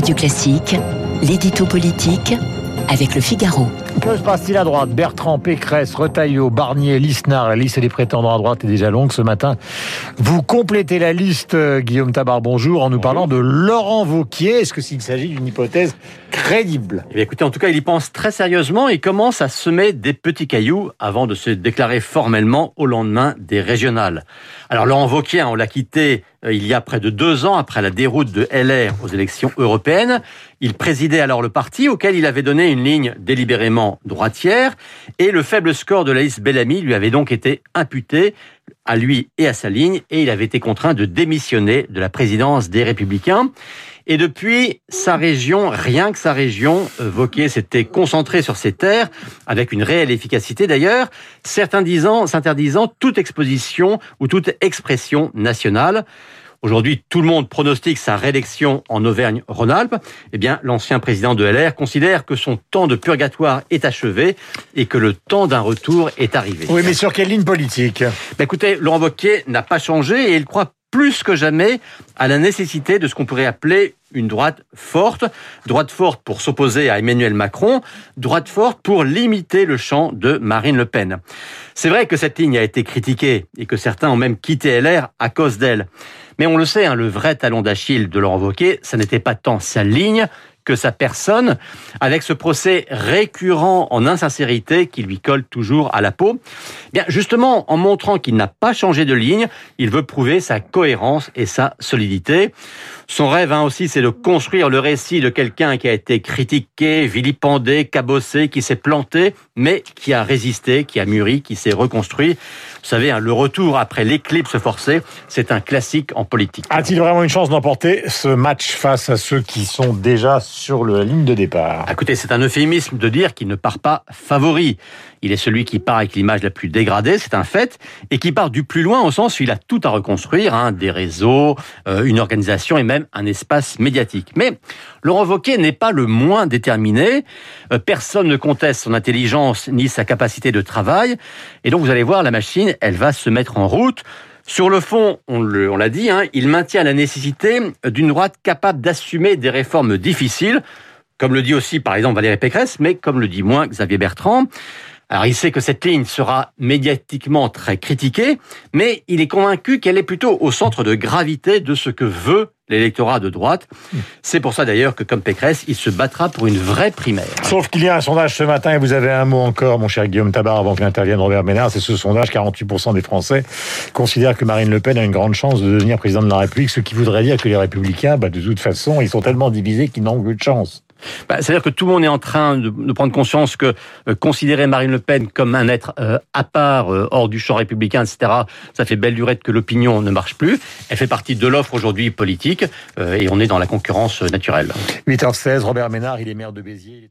Radio Classique, l'édito politique avec le Figaro. Que se passe-t-il à droite? Bertrand, Pécresse, Retailleau, Barnier, Lisnard. La liste des prétendants à droite est déjà longue ce matin. Vous complétez la liste, euh, Guillaume Tabar, bonjour, en nous parlant de Laurent Vauquier. Est-ce que s'il s'agit d'une hypothèse eh Écoutez, en tout cas, il y pense très sérieusement et commence à semer des petits cailloux avant de se déclarer formellement au lendemain des régionales. Alors Laurent Vauquier, on l'a quitté euh, il y a près de deux ans après la déroute de LR aux élections européennes. Il présidait alors le parti auquel il avait donné une ligne délibérément droitière et le faible score de Laïs Bellamy lui avait donc été imputé à lui et à sa ligne et il avait été contraint de démissionner de la présidence des Républicains. Et depuis, sa région, rien que sa région, Vauquier s'était concentré sur ses terres, avec une réelle efficacité d'ailleurs, certains disant, s'interdisant toute exposition ou toute expression nationale. Aujourd'hui, tout le monde pronostique sa réélection en Auvergne-Rhône-Alpes. Eh bien, l'ancien président de LR considère que son temps de purgatoire est achevé et que le temps d'un retour est arrivé. Oui, mais sur quelle ligne politique? Ben Écoutez, Laurent Wauquiez n'a pas changé et il croit plus que jamais à la nécessité de ce qu'on pourrait appeler une droite forte, droite forte pour s'opposer à Emmanuel Macron, droite forte pour limiter le champ de Marine Le Pen. C'est vrai que cette ligne a été critiquée et que certains ont même quitté LR à cause d'elle. Mais on le sait, hein, le vrai talon d'Achille de Laurent ça n'était pas tant sa ligne que sa personne, avec ce procès récurrent en insincérité qui lui colle toujours à la peau. Eh bien, justement, en montrant qu'il n'a pas changé de ligne, il veut prouver sa cohérence et sa solidité. Son rêve hein, aussi, c'est de construire le récit de quelqu'un qui a été critiqué, vilipendé, cabossé, qui s'est planté, mais qui a résisté, qui a mûri, qui s'est reconstruit. Vous savez, hein, le retour après l'éclipse forcée, c'est un classique en politique. A-t-il vraiment une chance d'emporter ce match face à ceux qui sont déjà sur la ligne de départ Écoutez, c'est un euphémisme de dire qu'il ne part pas favori. Il est celui qui part avec l'image la plus dégradée, c'est un fait, et qui part du plus loin au sens où il a tout à reconstruire, hein, des réseaux, euh, une organisation et même un espace médiatique. Mais Laurent Wauquiez n'est pas le moins déterminé. Euh, personne ne conteste son intelligence ni sa capacité de travail. Et donc vous allez voir, la machine, elle va se mettre en route. Sur le fond, on l'a dit, hein, il maintient la nécessité d'une droite capable d'assumer des réformes difficiles, comme le dit aussi par exemple Valérie Pécresse, mais comme le dit moins Xavier Bertrand. Alors il sait que cette ligne sera médiatiquement très critiquée, mais il est convaincu qu'elle est plutôt au centre de gravité de ce que veut l'électorat de droite. C'est pour ça d'ailleurs que, comme Pécresse, il se battra pour une vraie primaire. Sauf qu'il y a un sondage ce matin, et vous avez un mot encore, mon cher Guillaume Tabar, avant qu'intervienne Robert Ménard, c'est ce sondage, 48% des Français considèrent que Marine Le Pen a une grande chance de devenir président de la République, ce qui voudrait dire que les Républicains, bah, de toute façon, ils sont tellement divisés qu'ils n'ont plus de chance. Bah, C'est-à-dire que tout le monde est en train de, prendre conscience que euh, considérer Marine Le Pen comme un être euh, à part, euh, hors du champ républicain, etc., ça fait belle durée que l'opinion ne marche plus. Elle fait partie de l'offre aujourd'hui politique et on est dans la concurrence naturelle. 8h16, Robert Ménard, il est maire de Béziers.